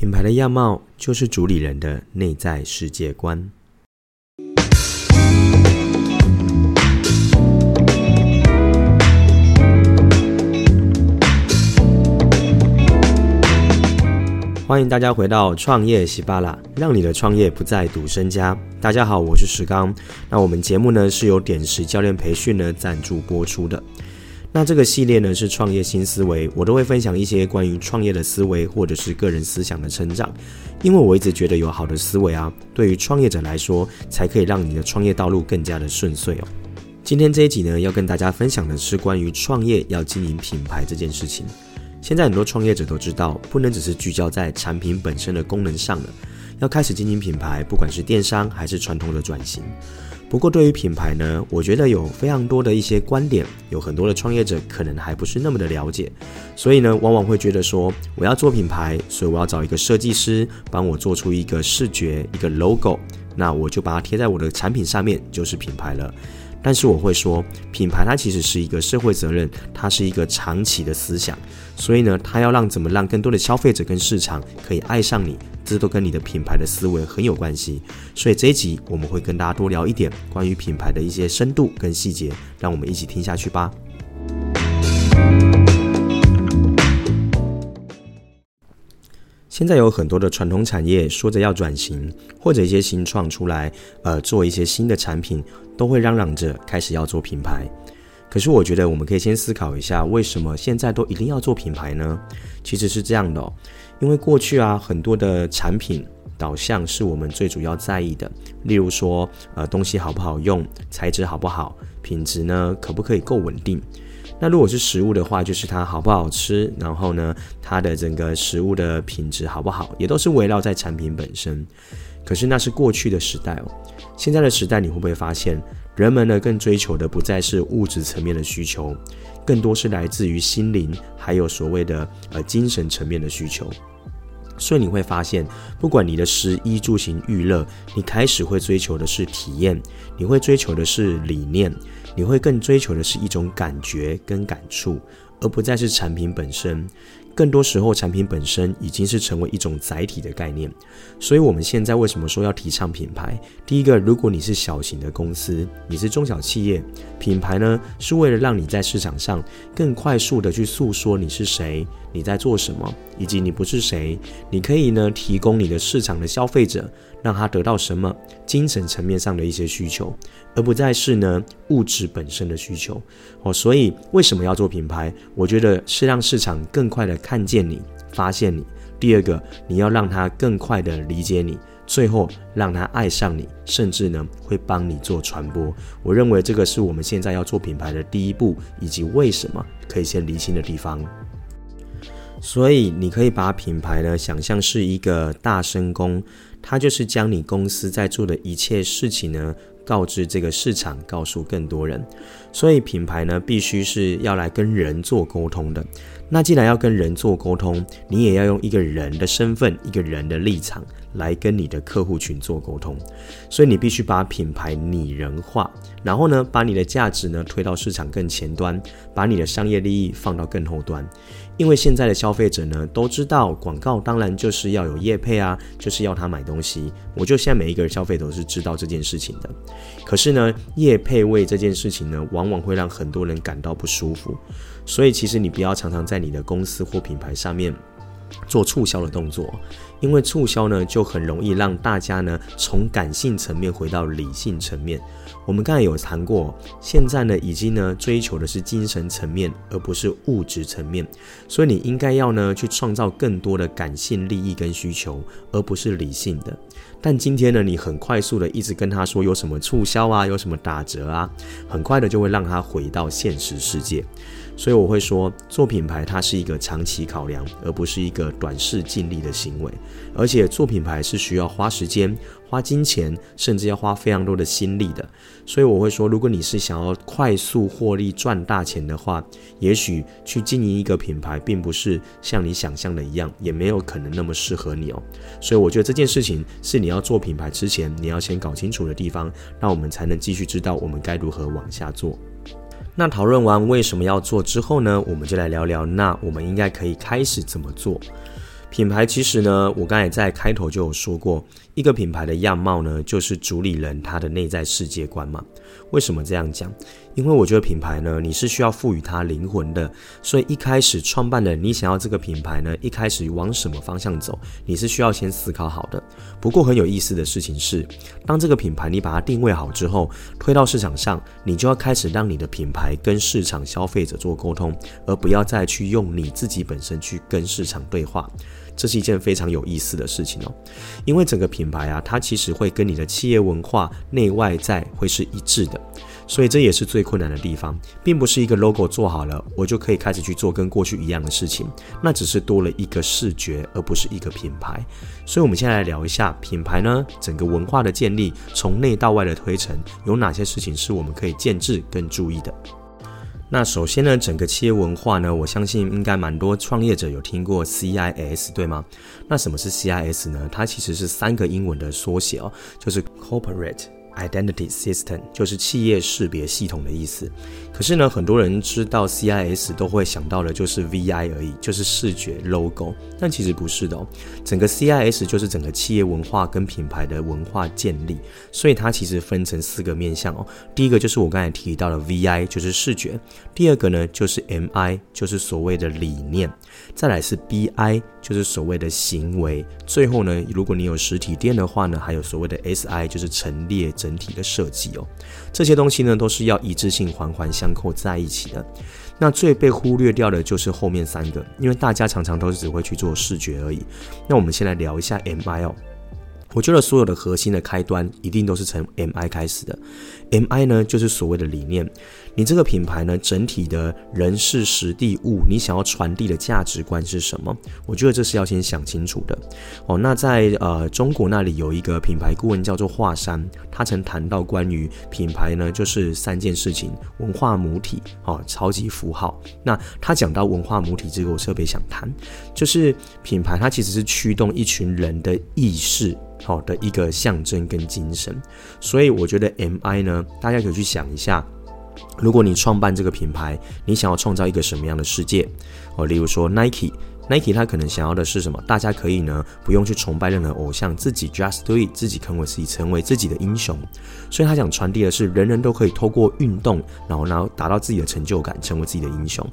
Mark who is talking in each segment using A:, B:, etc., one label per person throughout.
A: 品牌的样貌就是主理人的内在世界观。欢迎大家回到创业喜巴拉，让你的创业不再赌身家。大家好，我是石刚。那我们节目呢是由点石教练培训呢赞助播出的。那这个系列呢是创业新思维，我都会分享一些关于创业的思维或者是个人思想的成长。因为我一直觉得有好的思维啊，对于创业者来说，才可以让你的创业道路更加的顺遂哦。今天这一集呢，要跟大家分享的是关于创业要经营品牌这件事情。现在很多创业者都知道，不能只是聚焦在产品本身的功能上了，要开始经营品牌，不管是电商还是传统的转型。不过，对于品牌呢，我觉得有非常多的一些观点，有很多的创业者可能还不是那么的了解，所以呢，往往会觉得说，我要做品牌，所以我要找一个设计师帮我做出一个视觉，一个 logo，那我就把它贴在我的产品上面，就是品牌了。但是我会说，品牌它其实是一个社会责任，它是一个长期的思想，所以呢，它要让怎么让更多的消费者跟市场可以爱上你，这都跟你的品牌的思维很有关系。所以这一集我们会跟大家多聊一点关于品牌的一些深度跟细节，让我们一起听下去吧。现在有很多的传统产业说着要转型，或者一些新创出来，呃，做一些新的产品，都会嚷嚷着开始要做品牌。可是我觉得我们可以先思考一下，为什么现在都一定要做品牌呢？其实是这样的哦，因为过去啊，很多的产品导向是我们最主要在意的，例如说，呃，东西好不好用，材质好不好，品质呢，可不可以够稳定。那如果是食物的话，就是它好不好吃，然后呢，它的整个食物的品质好不好，也都是围绕在产品本身。可是那是过去的时代哦，现在的时代，你会不会发现，人们呢更追求的不再是物质层面的需求，更多是来自于心灵，还有所谓的呃精神层面的需求。所以你会发现，不管你的食衣住行娱乐，你开始会追求的是体验，你会追求的是理念。你会更追求的是一种感觉跟感触，而不再是产品本身。更多时候，产品本身已经是成为一种载体的概念。所以，我们现在为什么说要提倡品牌？第一个，如果你是小型的公司，你是中小企业，品牌呢，是为了让你在市场上更快速的去诉说你是谁，你在做什么，以及你不是谁。你可以呢，提供你的市场的消费者，让他得到什么精神层面上的一些需求，而不再是呢物质本身的需求。哦，所以为什么要做品牌？我觉得是让市场更快的。看见你，发现你。第二个，你要让他更快的理解你，最后让他爱上你，甚至呢会帮你做传播。我认为这个是我们现在要做品牌的第一步，以及为什么可以先厘清的地方。所以你可以把品牌呢想象是一个大声公，它就是将你公司在做的一切事情呢。告知这个市场，告诉更多人，所以品牌呢，必须是要来跟人做沟通的。那既然要跟人做沟通，你也要用一个人的身份、一个人的立场来跟你的客户群做沟通。所以你必须把品牌拟人化，然后呢，把你的价值呢推到市场更前端，把你的商业利益放到更后端。因为现在的消费者呢都知道，广告当然就是要有业配啊，就是要他买东西。我就现在每一个人消费都是知道这件事情的。可是呢，业配位这件事情呢，往往会让很多人感到不舒服。所以其实你不要常常在你的公司或品牌上面做促销的动作，因为促销呢就很容易让大家呢从感性层面回到理性层面。我们刚才有谈过，现在呢已经呢追求的是精神层面，而不是物质层面。所以你应该要呢去创造更多的感性利益跟需求，而不是理性的。但今天呢，你很快速的一直跟他说有什么促销啊，有什么打折啊，很快的就会让他回到现实世界。所以我会说，做品牌它是一个长期考量，而不是一个短视尽力的行为。而且做品牌是需要花时间、花金钱，甚至要花非常多的心力的。所以我会说，如果你是想要快速获利、赚大钱的话，也许去经营一个品牌，并不是像你想象的一样，也没有可能那么适合你哦。所以我觉得这件事情是你要做品牌之前，你要先搞清楚的地方，那我们才能继续知道我们该如何往下做。那讨论完为什么要做之后呢，我们就来聊聊，那我们应该可以开始怎么做？品牌其实呢，我刚才在开头就有说过，一个品牌的样貌呢，就是主理人他的内在世界观嘛。为什么这样讲？因为我觉得品牌呢，你是需要赋予它灵魂的。所以一开始创办的，你想要这个品牌呢，一开始往什么方向走，你是需要先思考好的。不过很有意思的事情是，当这个品牌你把它定位好之后，推到市场上，你就要开始让你的品牌跟市场消费者做沟通，而不要再去用你自己本身去跟市场对话。这是一件非常有意思的事情哦，因为整个品牌啊，它其实会跟你的企业文化内外在会是一致的，所以这也是最困难的地方，并不是一个 logo 做好了，我就可以开始去做跟过去一样的事情，那只是多了一个视觉，而不是一个品牌。所以，我们现在来聊一下品牌呢，整个文化的建立，从内到外的推陈，有哪些事情是我们可以建制跟注意的。那首先呢，整个企业文化呢，我相信应该蛮多创业者有听过 CIS，对吗？那什么是 CIS 呢？它其实是三个英文的缩写哦，就是 Corporate。Identity System 就是企业识别系统的意思。可是呢，很多人知道 CIS 都会想到的就是 VI 而已，就是视觉 logo。但其实不是的哦，整个 CIS 就是整个企业文化跟品牌的文化建立。所以它其实分成四个面向哦。第一个就是我刚才提到的 VI，就是视觉。第二个呢，就是 MI，就是所谓的理念。再来是 BI，就是所谓的行为。最后呢，如果你有实体店的话呢，还有所谓的 SI，就是陈列整体的设计哦。这些东西呢，都是要一致性环环相扣在一起的。那最被忽略掉的就是后面三个，因为大家常常都是只会去做视觉而已。那我们先来聊一下 MI 哦。我觉得所有的核心的开端一定都是从 MI 开始的。MI 呢，就是所谓的理念。你这个品牌呢，整体的人事、时地、物，你想要传递的价值观是什么？我觉得这是要先想清楚的。哦，那在呃中国那里有一个品牌顾问叫做华山，他曾谈到关于品牌呢，就是三件事情：文化母体，哦，超级符号。那他讲到文化母体这个，我特别想谈，就是品牌它其实是驱动一群人的意识。好的一个象征跟精神，所以我觉得 MI 呢，大家可以去想一下，如果你创办这个品牌，你想要创造一个什么样的世界？哦，例如说 Nike，Nike 他可能想要的是什么？大家可以呢不用去崇拜任何偶像，自己 just do it，自己成为自己，成为自己的英雄。所以他想传递的是，人人都可以透过运动，然后然后达到自己的成就感，成为自己的英雄。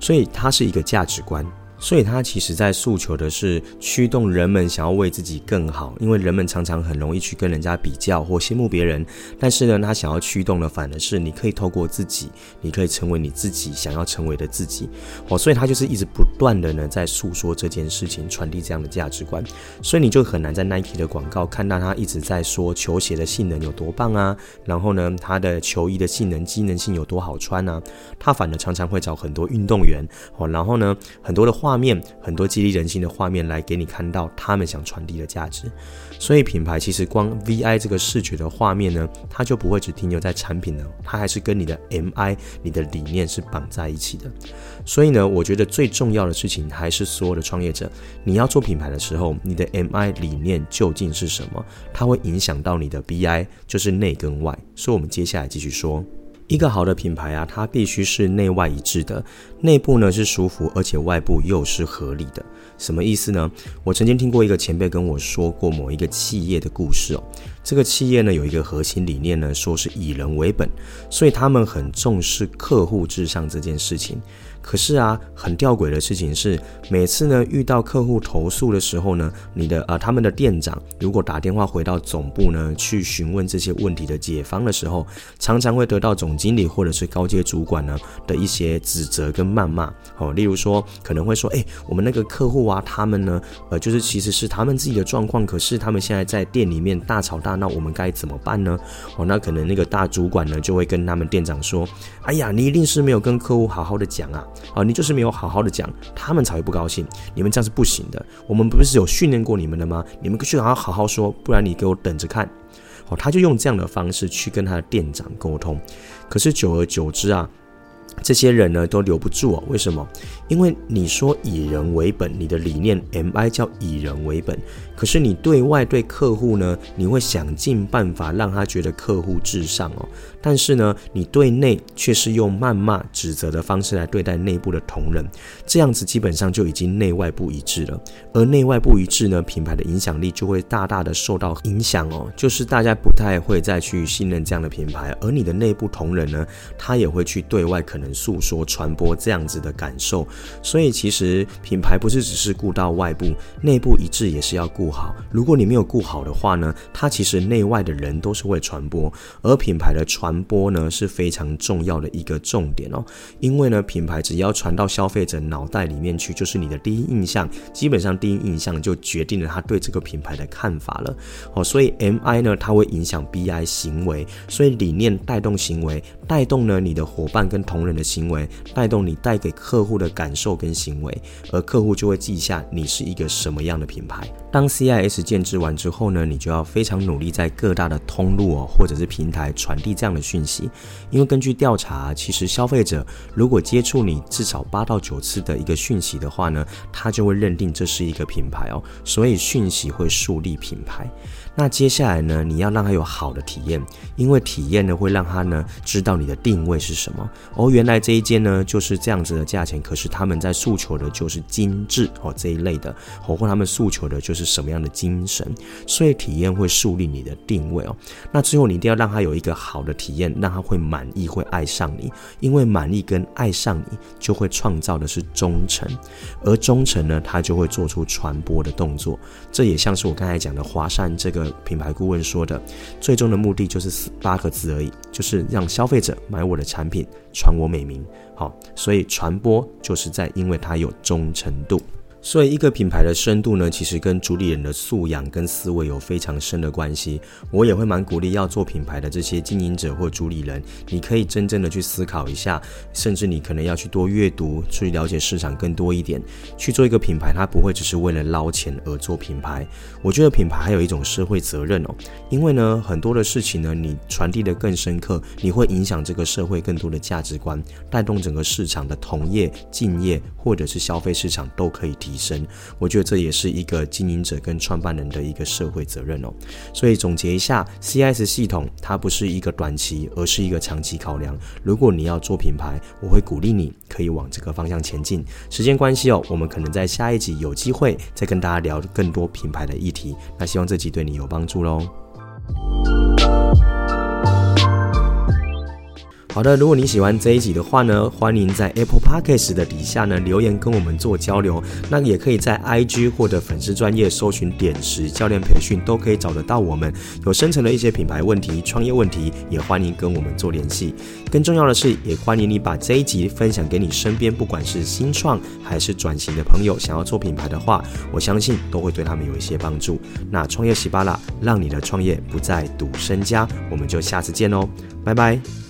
A: 所以它是一个价值观。所以，他其实在诉求的是驱动人们想要为自己更好，因为人们常常很容易去跟人家比较或羡慕别人。但是呢，他想要驱动的反而是你可以透过自己，你可以成为你自己想要成为的自己。哦，所以他就是一直不断的呢在诉说这件事情，传递这样的价值观。所以你就很难在 Nike 的广告看到他一直在说球鞋的性能有多棒啊，然后呢，他的球衣的性能机能性有多好穿啊。他反而常常会找很多运动员哦，然后呢，很多的话。画面很多激励人心的画面来给你看到他们想传递的价值，所以品牌其实光 VI 这个视觉的画面呢，它就不会只停留在产品呢，它还是跟你的 MI、你的理念是绑在一起的。所以呢，我觉得最重要的事情还是所有的创业者，你要做品牌的时候，你的 MI 理念究竟是什么？它会影响到你的 BI，就是内跟外。所以，我们接下来继续说。一个好的品牌啊，它必须是内外一致的，内部呢是舒服，而且外部又是合理的。什么意思呢？我曾经听过一个前辈跟我说过某一个企业的故事哦。这个企业呢有一个核心理念呢，说是以人为本，所以他们很重视客户至上这件事情。可是啊，很吊诡的事情是，每次呢遇到客户投诉的时候呢，你的呃他们的店长如果打电话回到总部呢去询问这些问题的解方的时候，常常会得到总经理或者是高阶主管呢的一些指责跟谩骂。哦，例如说可能会说，哎，我们那个客户啊，他们呢，呃，就是其实是他们自己的状况，可是他们现在在店里面大吵大闹，我们该怎么办呢？哦，那可能那个大主管呢就会跟他们店长说，哎呀，你一定是没有跟客户好好的讲啊。啊，你就是没有好好的讲，他们才会不高兴。你们这样是不行的。我们不是有训练过你们的吗？你们去好好好好说，不然你给我等着看。哦，他就用这样的方式去跟他的店长沟通。可是久而久之啊，这些人呢都留不住哦，为什么？因为你说以人为本，你的理念 MI 叫以人为本，可是你对外对客户呢，你会想尽办法让他觉得客户至上哦，但是呢，你对内却是用谩骂、指责的方式来对待内部的同仁，这样子基本上就已经内外不一致了。而内外不一致呢，品牌的影响力就会大大的受到影响哦，就是大家不太会再去信任这样的品牌，而你的内部同仁呢，他也会去对外可能。诉说、传播这样子的感受，所以其实品牌不是只是顾到外部，内部一致也是要顾好。如果你没有顾好的话呢，它其实内外的人都是会传播，而品牌的传播呢是非常重要的一个重点哦。因为呢，品牌只要传到消费者脑袋里面去，就是你的第一印象，基本上第一印象就决定了他对这个品牌的看法了。哦，所以 MI 呢，它会影响 BI 行为，所以理念带动行为，带动呢你的伙伴跟同仁的行为带动你带给客户的感受跟行为，而客户就会记下你是一个什么样的品牌。当 CIS 建制完之后呢，你就要非常努力在各大的通路哦，或者是平台传递这样的讯息。因为根据调查，其实消费者如果接触你至少八到九次的一个讯息的话呢，他就会认定这是一个品牌哦。所以讯息会树立品牌。那接下来呢，你要让他有好的体验，因为体验呢会让他呢知道你的定位是什么。哦，原来这一间呢就是这样子的价钱，可是他们在诉求的就是精致哦这一类的，或或他们诉求的就是什么样的精神，所以体验会树立你的定位哦。那最后你一定要让他有一个好的体验，让他会满意，会爱上你，因为满意跟爱上你就会创造的是忠诚，而忠诚呢，他就会做出传播的动作。这也像是我刚才讲的华山这个。品牌顾问说的，最终的目的就是八个字而已，就是让消费者买我的产品，传我美名。好，所以传播就是在，因为它有忠诚度。所以，一个品牌的深度呢，其实跟主理人的素养跟思维有非常深的关系。我也会蛮鼓励要做品牌的这些经营者或主理人，你可以真正的去思考一下，甚至你可能要去多阅读，去了解市场更多一点，去做一个品牌。它不会只是为了捞钱而做品牌。我觉得品牌还有一种社会责任哦，因为呢，很多的事情呢，你传递的更深刻，你会影响这个社会更多的价值观，带动整个市场的同业、竞业或者是消费市场都可以。提升，我觉得这也是一个经营者跟创办人的一个社会责任哦。所以总结一下，CS 系统它不是一个短期，而是一个长期考量。如果你要做品牌，我会鼓励你可以往这个方向前进。时间关系哦，我们可能在下一集有机会再跟大家聊更多品牌的议题。那希望这集对你有帮助喽。好的，如果你喜欢这一集的话呢，欢迎在 Apple Podcast 的底下呢留言跟我们做交流。那也可以在 IG 或者粉丝专业搜寻点石教练培训，都可以找得到我们。有深层的一些品牌问题、创业问题，也欢迎跟我们做联系。更重要的是，也欢迎你把这一集分享给你身边，不管是新创还是转型的朋友，想要做品牌的话，我相信都会对他们有一些帮助。那创业喜巴拉，让你的创业不再赌身家。我们就下次见喽，拜拜。